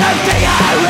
Another action figurine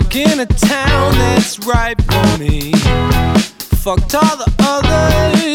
stuck in a town that's right for me. Fucked all the others.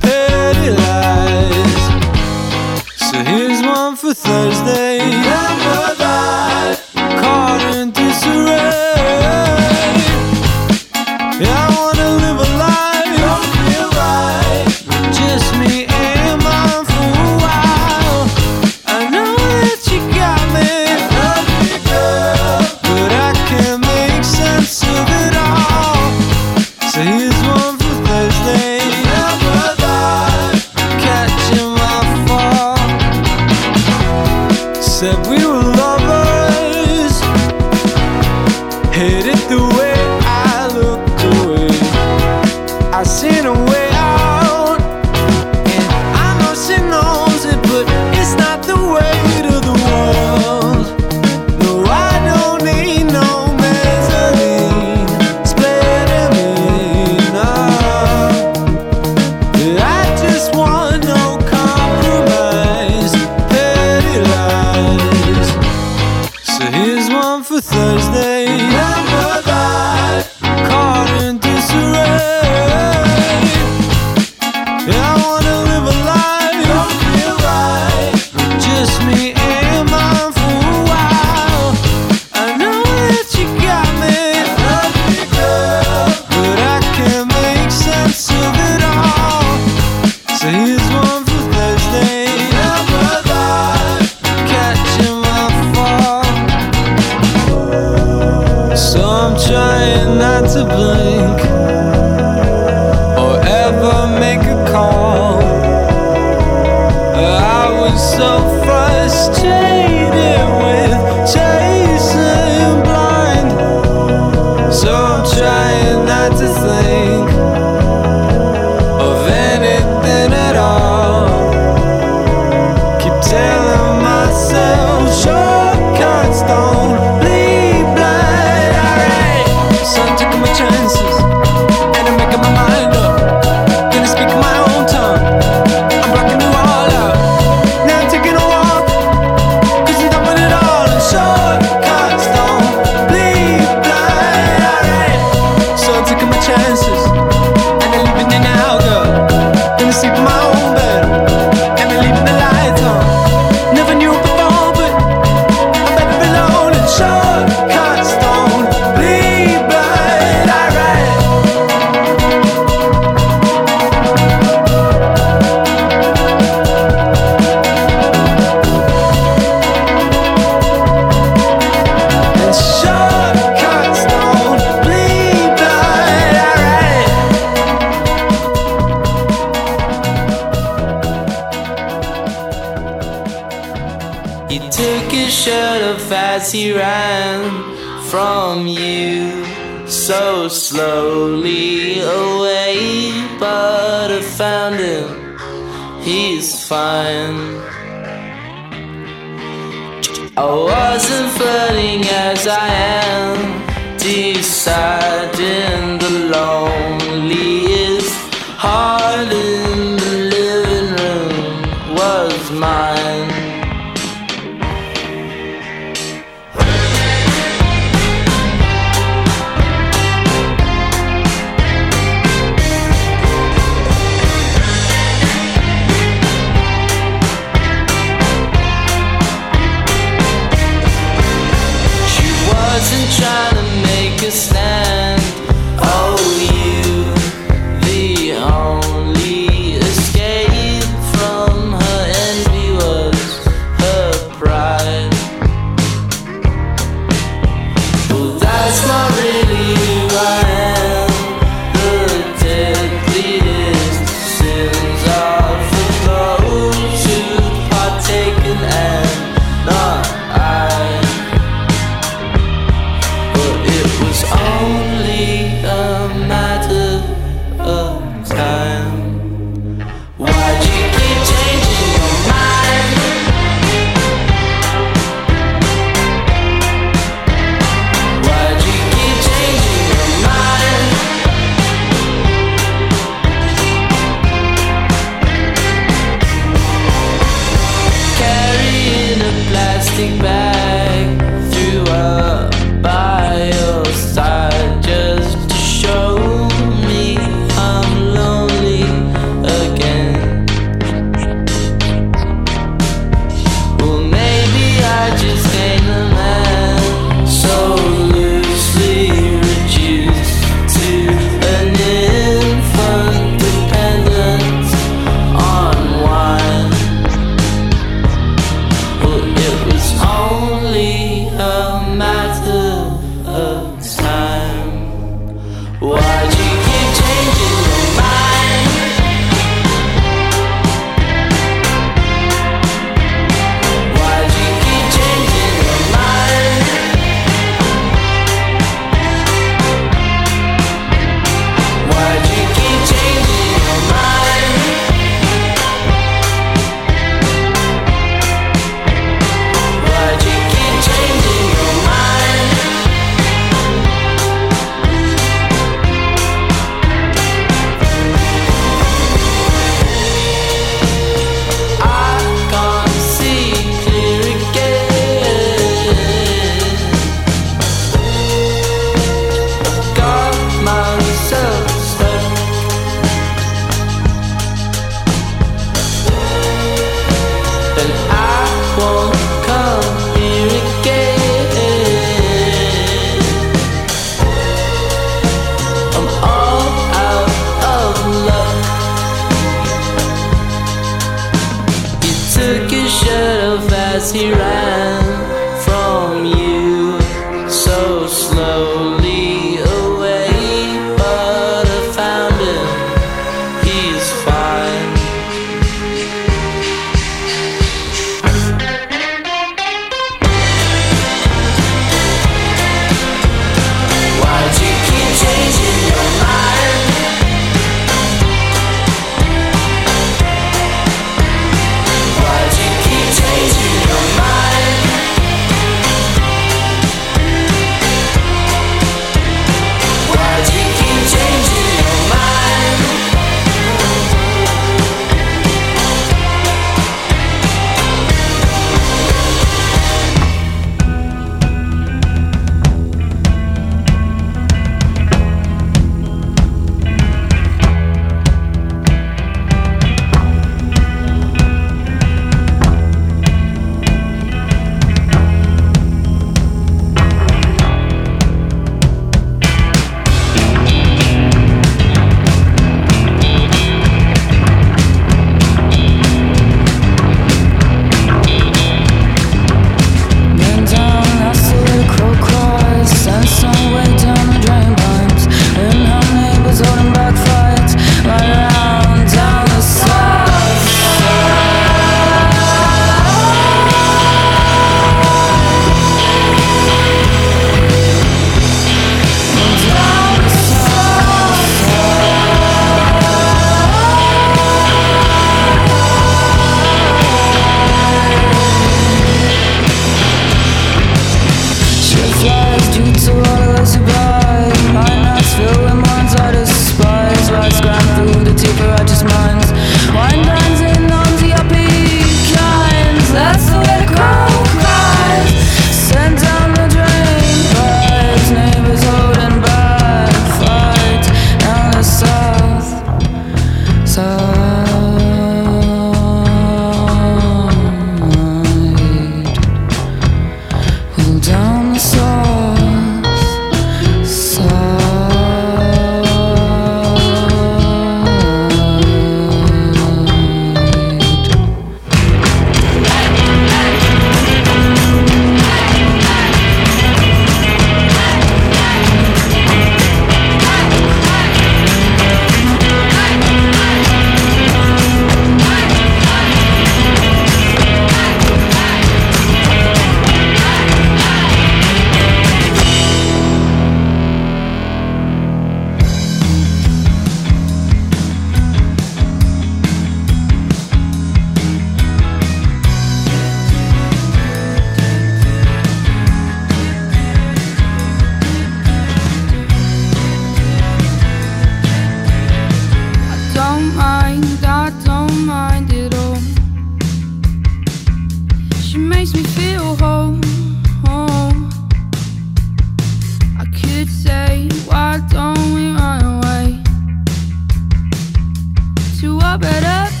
you are better.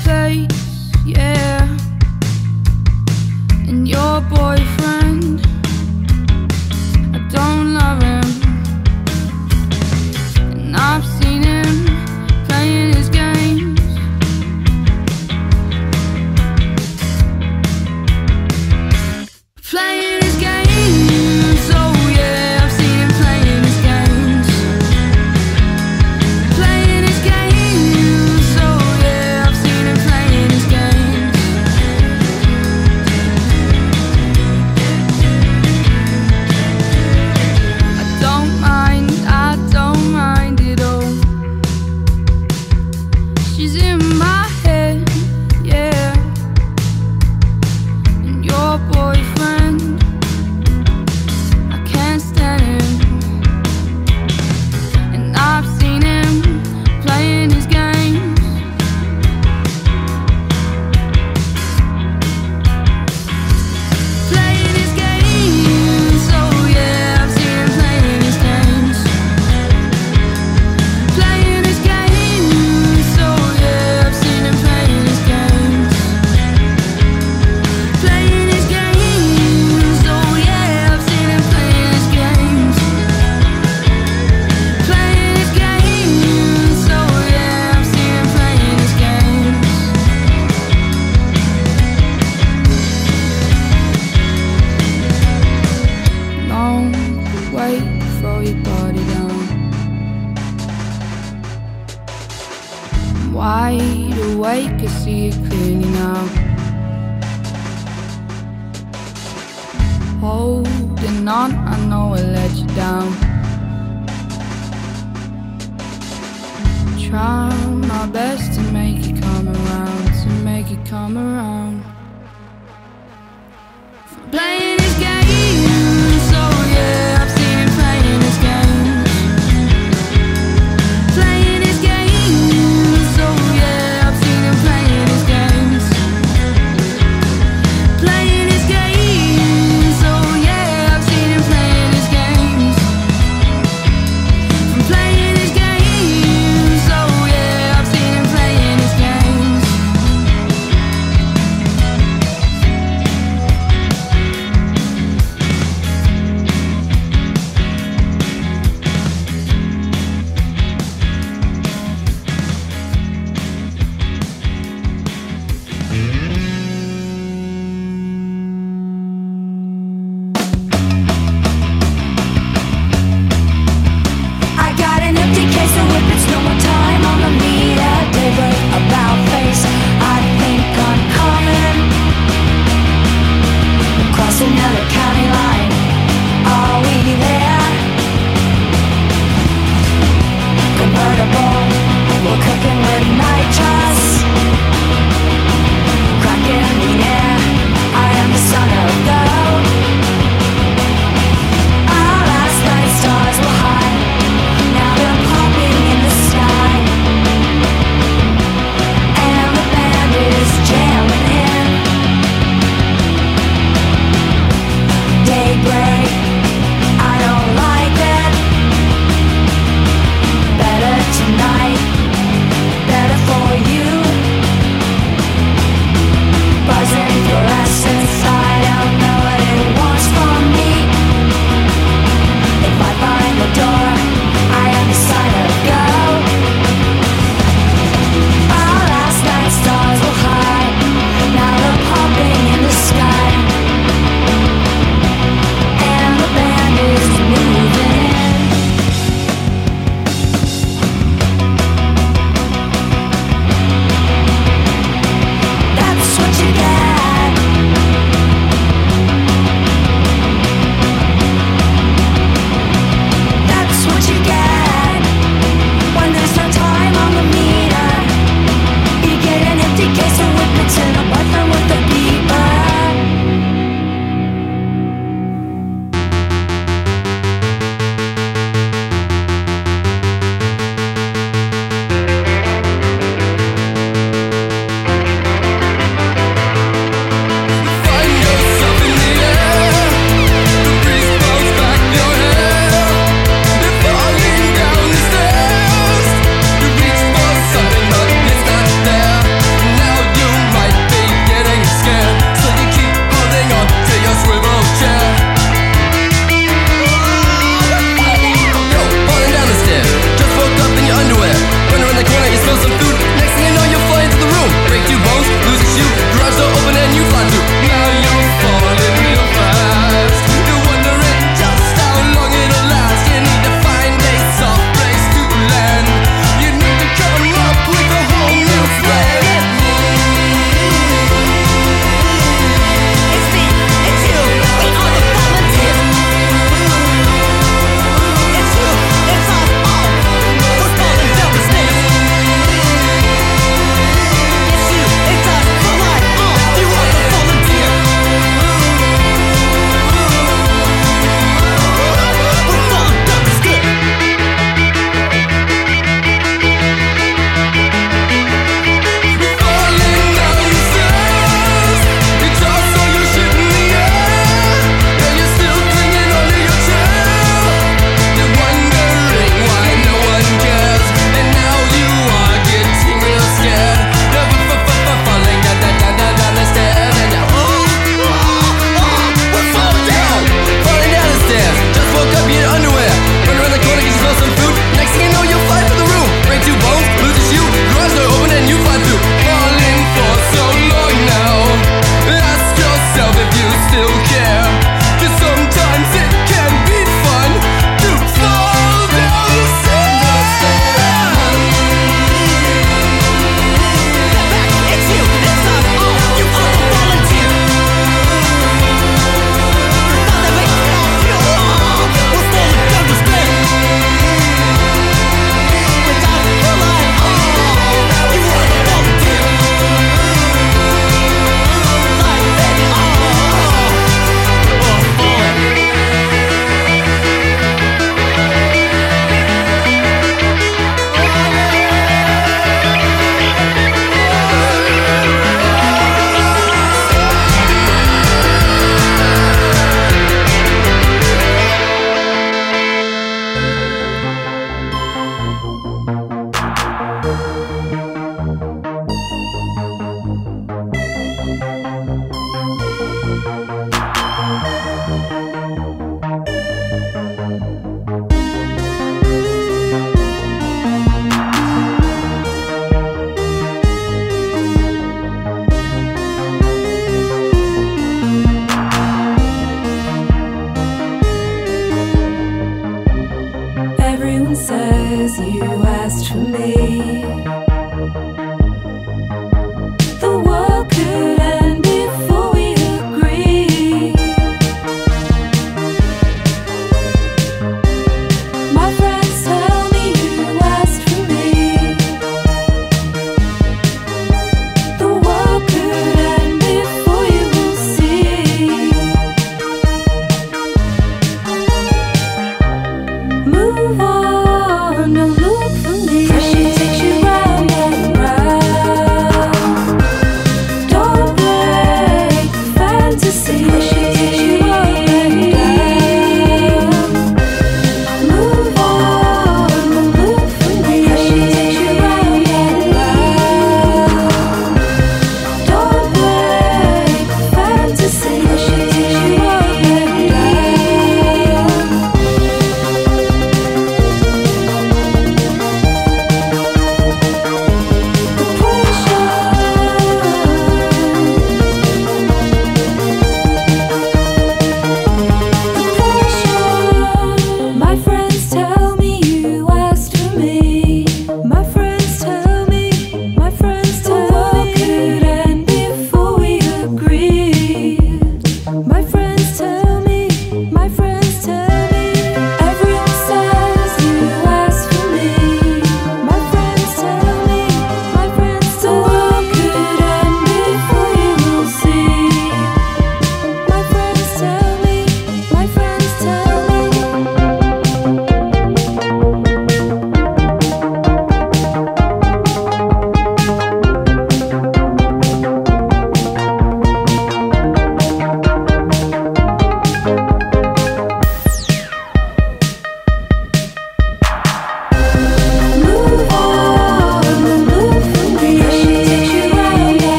Try my best to make it come around, to make it come around.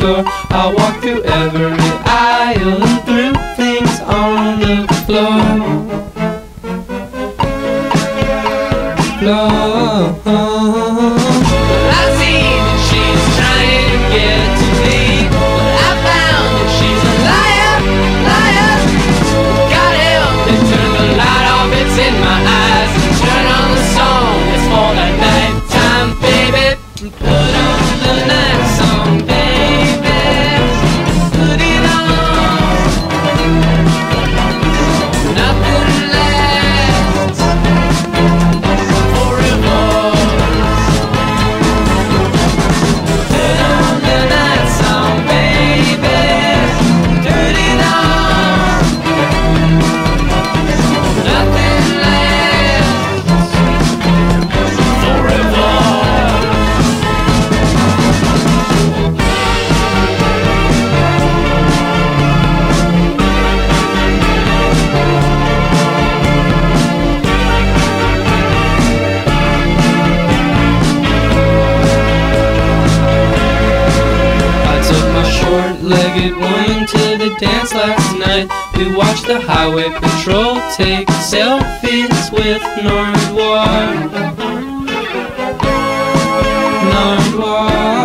monster We dance last night. We watched the highway patrol take selfies with Nardwuar. Nardwuar.